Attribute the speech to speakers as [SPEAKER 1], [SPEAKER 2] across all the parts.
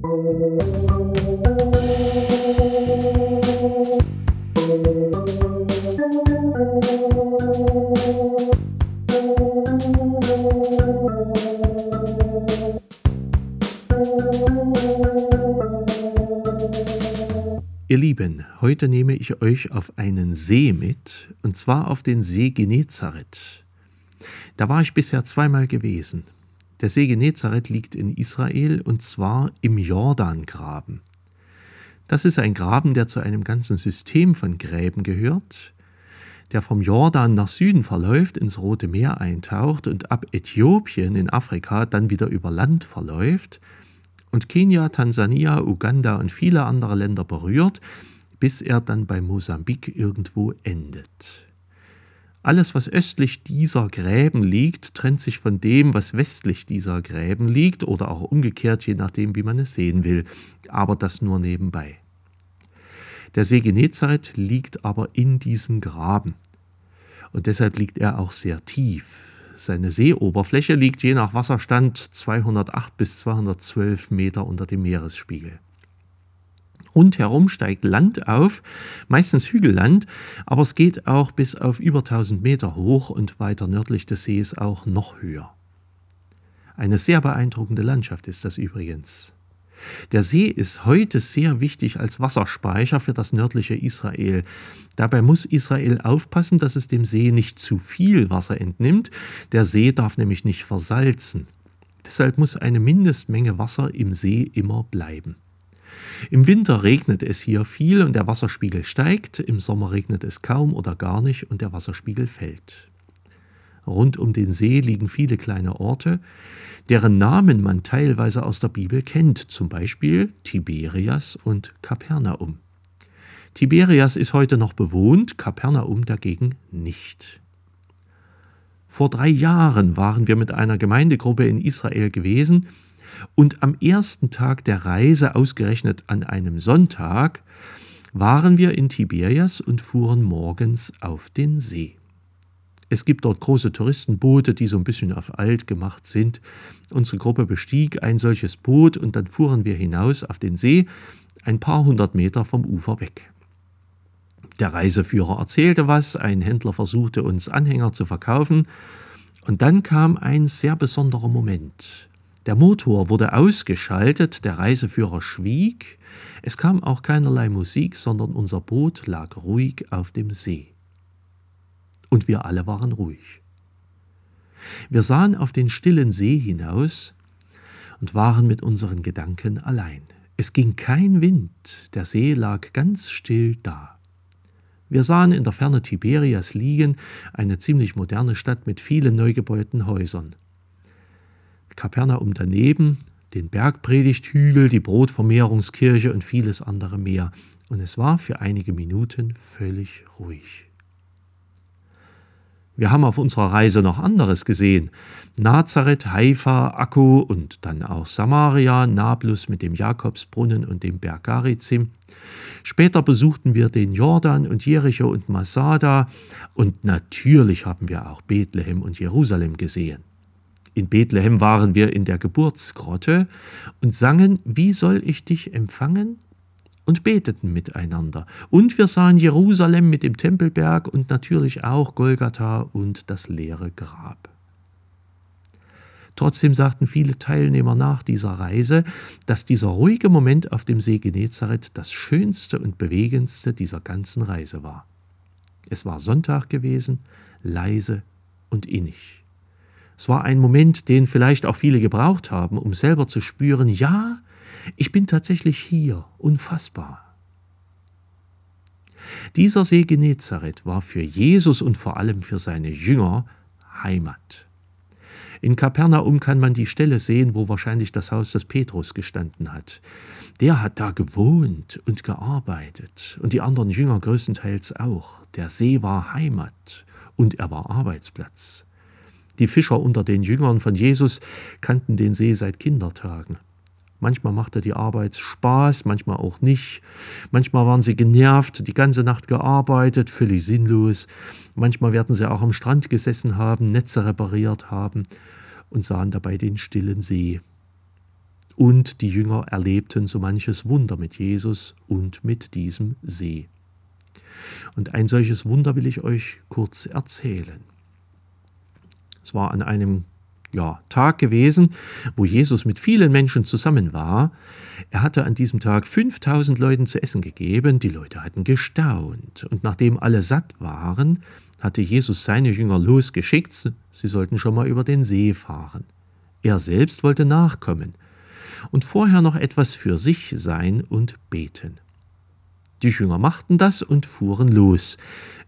[SPEAKER 1] Ihr Lieben, heute nehme ich euch auf einen See mit, und zwar auf den See Genezareth. Da war ich bisher zweimal gewesen. Der See Genezareth liegt in Israel und zwar im Jordangraben. Das ist ein Graben, der zu einem ganzen System von Gräben gehört, der vom Jordan nach Süden verläuft, ins Rote Meer eintaucht und ab Äthiopien in Afrika dann wieder über Land verläuft – und Kenia, Tansania, Uganda und viele andere Länder berührt, bis er dann bei Mosambik irgendwo endet. Alles, was östlich dieser Gräben liegt, trennt sich von dem, was westlich dieser Gräben liegt oder auch umgekehrt, je nachdem, wie man es sehen will, aber das nur nebenbei. Der See Genezareth liegt aber in diesem Graben und deshalb liegt er auch sehr tief. Seine Seeoberfläche liegt je nach Wasserstand 208 bis 212 Meter unter dem Meeresspiegel. Rundherum steigt Land auf, meistens Hügelland, aber es geht auch bis auf über 1000 Meter hoch und weiter nördlich des Sees auch noch höher. Eine sehr beeindruckende Landschaft ist das übrigens. Der See ist heute sehr wichtig als Wasserspeicher für das nördliche Israel. Dabei muss Israel aufpassen, dass es dem See nicht zu viel Wasser entnimmt. Der See darf nämlich nicht versalzen. Deshalb muss eine Mindestmenge Wasser im See immer bleiben. Im Winter regnet es hier viel und der Wasserspiegel steigt, im Sommer regnet es kaum oder gar nicht und der Wasserspiegel fällt. Rund um den See liegen viele kleine Orte, deren Namen man teilweise aus der Bibel kennt, zum Beispiel Tiberias und Kapernaum. Tiberias ist heute noch bewohnt, Kapernaum dagegen nicht. Vor drei Jahren waren wir mit einer Gemeindegruppe in Israel gewesen und am ersten Tag der Reise, ausgerechnet an einem Sonntag, waren wir in Tiberias und fuhren morgens auf den See. Es gibt dort große Touristenboote, die so ein bisschen auf alt gemacht sind. Unsere Gruppe bestieg ein solches Boot und dann fuhren wir hinaus auf den See, ein paar hundert Meter vom Ufer weg. Der Reiseführer erzählte was, ein Händler versuchte uns Anhänger zu verkaufen, und dann kam ein sehr besonderer Moment. Der Motor wurde ausgeschaltet, der Reiseführer schwieg, es kam auch keinerlei Musik, sondern unser Boot lag ruhig auf dem See und wir alle waren ruhig. Wir sahen auf den stillen See hinaus und waren mit unseren Gedanken allein. Es ging kein Wind, der See lag ganz still da. Wir sahen in der Ferne Tiberias liegen, eine ziemlich moderne Stadt mit vielen neu gebauten Häusern. Kapernaum daneben, den Bergpredigthügel, die Brotvermehrungskirche und vieles andere mehr. Und es war für einige Minuten völlig ruhig. Wir haben auf unserer Reise noch anderes gesehen. Nazareth, Haifa, Akku und dann auch Samaria, Nablus mit dem Jakobsbrunnen und dem Berg Garizim. Später besuchten wir den Jordan und Jericho und Masada und natürlich haben wir auch Bethlehem und Jerusalem gesehen. In Bethlehem waren wir in der Geburtsgrotte und sangen Wie soll ich dich empfangen? und beteten miteinander. Und wir sahen Jerusalem mit dem Tempelberg und natürlich auch Golgatha und das leere Grab. Trotzdem sagten viele Teilnehmer nach dieser Reise, dass dieser ruhige Moment auf dem See Genezareth das schönste und bewegendste dieser ganzen Reise war. Es war Sonntag gewesen, leise und innig. Es war ein Moment, den vielleicht auch viele gebraucht haben, um selber zu spüren, ja, ich bin tatsächlich hier, unfassbar. Dieser See Genezareth war für Jesus und vor allem für seine Jünger Heimat. In Kapernaum kann man die Stelle sehen, wo wahrscheinlich das Haus des Petrus gestanden hat. Der hat da gewohnt und gearbeitet und die anderen Jünger größtenteils auch. Der See war Heimat und er war Arbeitsplatz. Die Fischer unter den Jüngern von Jesus kannten den See seit Kindertagen. Manchmal machte die Arbeit Spaß, manchmal auch nicht. Manchmal waren sie genervt, die ganze Nacht gearbeitet, völlig sinnlos. Manchmal werden sie auch am Strand gesessen haben, Netze repariert haben und sahen dabei den stillen See. Und die Jünger erlebten so manches Wunder mit Jesus und mit diesem See. Und ein solches Wunder will ich euch kurz erzählen. Es war an einem ja, Tag gewesen, wo Jesus mit vielen Menschen zusammen war. Er hatte an diesem Tag 5000 Leuten zu essen gegeben. Die Leute hatten gestaunt. Und nachdem alle satt waren, hatte Jesus seine Jünger losgeschickt, sie sollten schon mal über den See fahren. Er selbst wollte nachkommen und vorher noch etwas für sich sein und beten. Die Jünger machten das und fuhren los.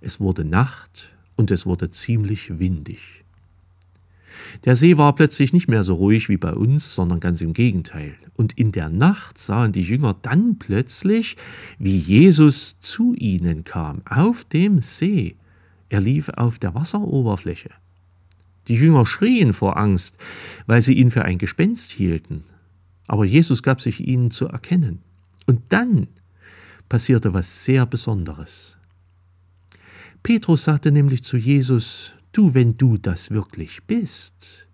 [SPEAKER 1] Es wurde Nacht und es wurde ziemlich windig. Der See war plötzlich nicht mehr so ruhig wie bei uns, sondern ganz im Gegenteil. Und in der Nacht sahen die Jünger dann plötzlich, wie Jesus zu ihnen kam, auf dem See. Er lief auf der Wasseroberfläche. Die Jünger schrien vor Angst, weil sie ihn für ein Gespenst hielten. Aber Jesus gab sich ihnen zu erkennen. Und dann passierte was sehr Besonderes. Petrus sagte nämlich zu Jesus, Du, wenn du das wirklich bist,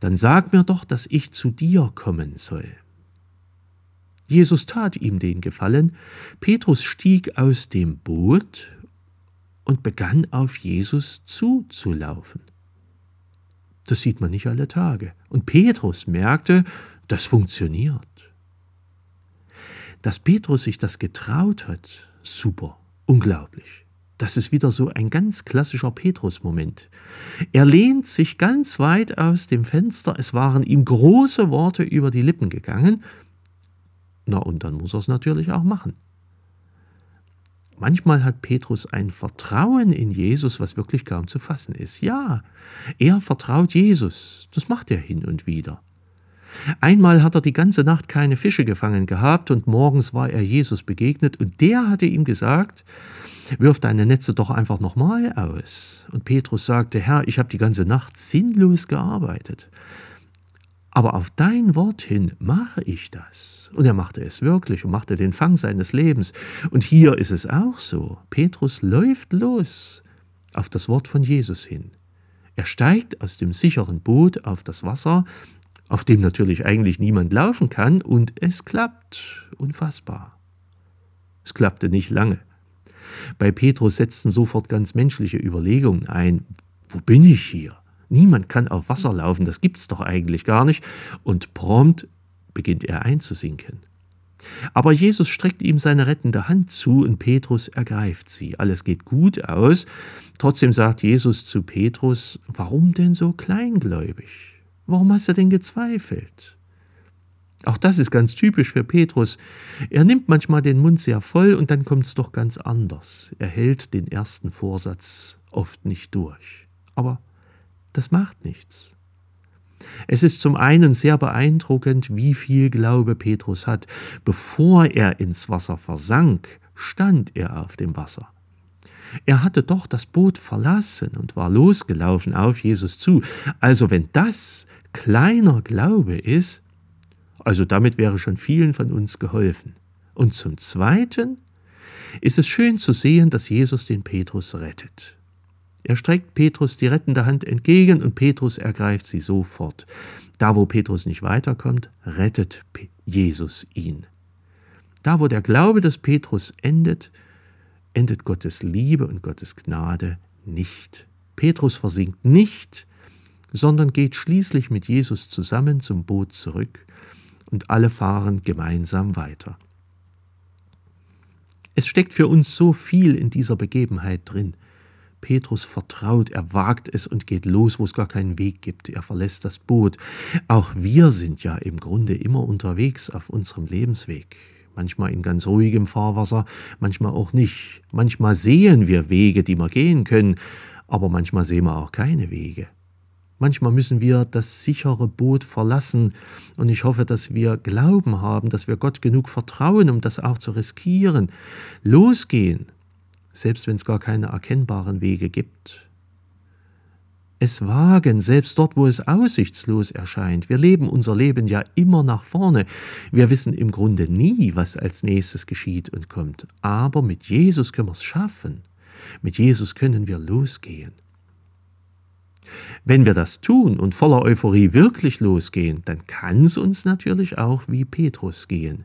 [SPEAKER 1] dann sag mir doch, dass ich zu dir kommen soll. Jesus tat ihm den Gefallen, Petrus stieg aus dem Boot und begann auf Jesus zuzulaufen. Das sieht man nicht alle Tage. Und Petrus merkte, das funktioniert. Dass Petrus sich das getraut hat, super, unglaublich. Das ist wieder so ein ganz klassischer Petrus-Moment. Er lehnt sich ganz weit aus dem Fenster, es waren ihm große Worte über die Lippen gegangen. Na, und dann muss er es natürlich auch machen. Manchmal hat Petrus ein Vertrauen in Jesus, was wirklich kaum zu fassen ist. Ja, er vertraut Jesus. Das macht er hin und wieder. Einmal hat er die ganze Nacht keine Fische gefangen gehabt und morgens war er Jesus begegnet und der hatte ihm gesagt, wirf deine Netze doch einfach nochmal aus. Und Petrus sagte, Herr, ich habe die ganze Nacht sinnlos gearbeitet. Aber auf dein Wort hin mache ich das. Und er machte es wirklich und machte den Fang seines Lebens. Und hier ist es auch so. Petrus läuft los auf das Wort von Jesus hin. Er steigt aus dem sicheren Boot auf das Wasser, auf dem natürlich eigentlich niemand laufen kann, und es klappt. Unfassbar. Es klappte nicht lange. Bei Petrus setzten sofort ganz menschliche Überlegungen ein. Wo bin ich hier? Niemand kann auf Wasser laufen, das gibt's doch eigentlich gar nicht. Und prompt beginnt er einzusinken. Aber Jesus streckt ihm seine rettende Hand zu und Petrus ergreift sie. Alles geht gut aus. Trotzdem sagt Jesus zu Petrus, warum denn so kleingläubig? Warum hast du denn gezweifelt? Auch das ist ganz typisch für Petrus. Er nimmt manchmal den Mund sehr voll und dann kommt es doch ganz anders. Er hält den ersten Vorsatz oft nicht durch. Aber das macht nichts. Es ist zum einen sehr beeindruckend, wie viel Glaube Petrus hat. Bevor er ins Wasser versank, stand er auf dem Wasser. Er hatte doch das Boot verlassen und war losgelaufen auf Jesus zu. Also wenn das kleiner Glaube ist, also damit wäre schon vielen von uns geholfen. Und zum Zweiten ist es schön zu sehen, dass Jesus den Petrus rettet. Er streckt Petrus die rettende Hand entgegen und Petrus ergreift sie sofort. Da, wo Petrus nicht weiterkommt, rettet Jesus ihn. Da, wo der Glaube des Petrus endet, endet Gottes Liebe und Gottes Gnade nicht. Petrus versinkt nicht, sondern geht schließlich mit Jesus zusammen zum Boot zurück und alle fahren gemeinsam weiter. Es steckt für uns so viel in dieser Begebenheit drin. Petrus vertraut, er wagt es und geht los, wo es gar keinen Weg gibt. Er verlässt das Boot. Auch wir sind ja im Grunde immer unterwegs auf unserem Lebensweg. Manchmal in ganz ruhigem Fahrwasser, manchmal auch nicht. Manchmal sehen wir Wege, die wir gehen können, aber manchmal sehen wir auch keine Wege. Manchmal müssen wir das sichere Boot verlassen und ich hoffe, dass wir Glauben haben, dass wir Gott genug vertrauen, um das auch zu riskieren. Losgehen, selbst wenn es gar keine erkennbaren Wege gibt. Es wagen, selbst dort, wo es aussichtslos erscheint. Wir leben unser Leben ja immer nach vorne. Wir wissen im Grunde nie, was als nächstes geschieht und kommt. Aber mit Jesus können wir es schaffen. Mit Jesus können wir losgehen. Wenn wir das tun und voller Euphorie wirklich losgehen, dann kann es uns natürlich auch wie Petrus gehen.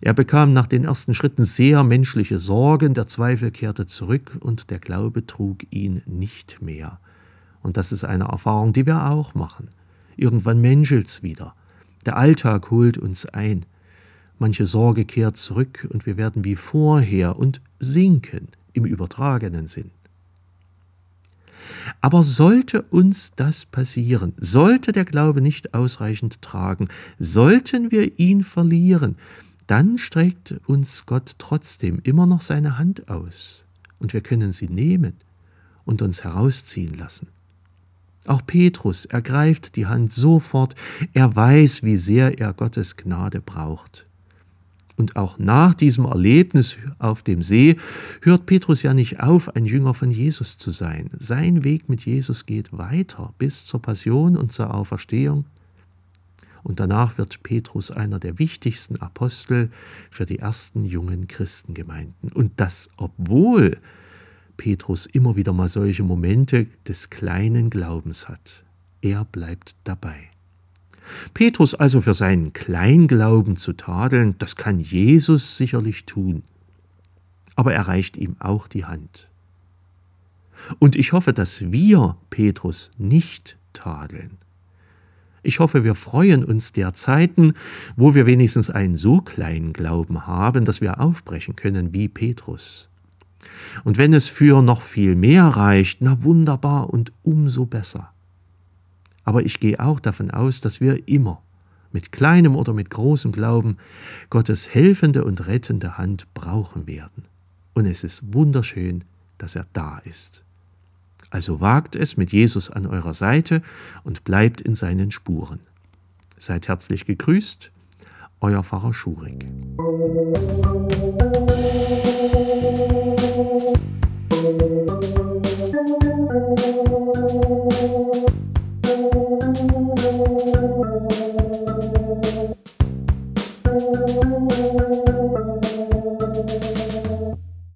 [SPEAKER 1] Er bekam nach den ersten Schritten sehr menschliche Sorgen, der Zweifel kehrte zurück und der Glaube trug ihn nicht mehr. Und das ist eine Erfahrung, die wir auch machen. Irgendwann menschelt's wieder. Der Alltag holt uns ein. Manche Sorge kehrt zurück und wir werden wie vorher und sinken im übertragenen Sinn. Aber sollte uns das passieren, sollte der Glaube nicht ausreichend tragen, sollten wir ihn verlieren, dann streckt uns Gott trotzdem immer noch seine Hand aus und wir können sie nehmen und uns herausziehen lassen. Auch Petrus ergreift die Hand sofort, er weiß, wie sehr er Gottes Gnade braucht. Und auch nach diesem Erlebnis auf dem See hört Petrus ja nicht auf, ein Jünger von Jesus zu sein. Sein Weg mit Jesus geht weiter bis zur Passion und zur Auferstehung. Und danach wird Petrus einer der wichtigsten Apostel für die ersten jungen Christengemeinden. Und das, obwohl Petrus immer wieder mal solche Momente des kleinen Glaubens hat. Er bleibt dabei. Petrus also für seinen Kleinglauben zu tadeln, das kann Jesus sicherlich tun. Aber er reicht ihm auch die Hand. Und ich hoffe, dass wir Petrus nicht tadeln. Ich hoffe, wir freuen uns der Zeiten, wo wir wenigstens einen so kleinen Glauben haben, dass wir aufbrechen können wie Petrus. Und wenn es für noch viel mehr reicht, na wunderbar und umso besser. Aber ich gehe auch davon aus, dass wir immer, mit kleinem oder mit großem Glauben, Gottes helfende und rettende Hand brauchen werden. Und es ist wunderschön, dass er da ist. Also wagt es mit Jesus an eurer Seite und bleibt in seinen Spuren. Seid herzlich gegrüßt, euer Pfarrer Schurig.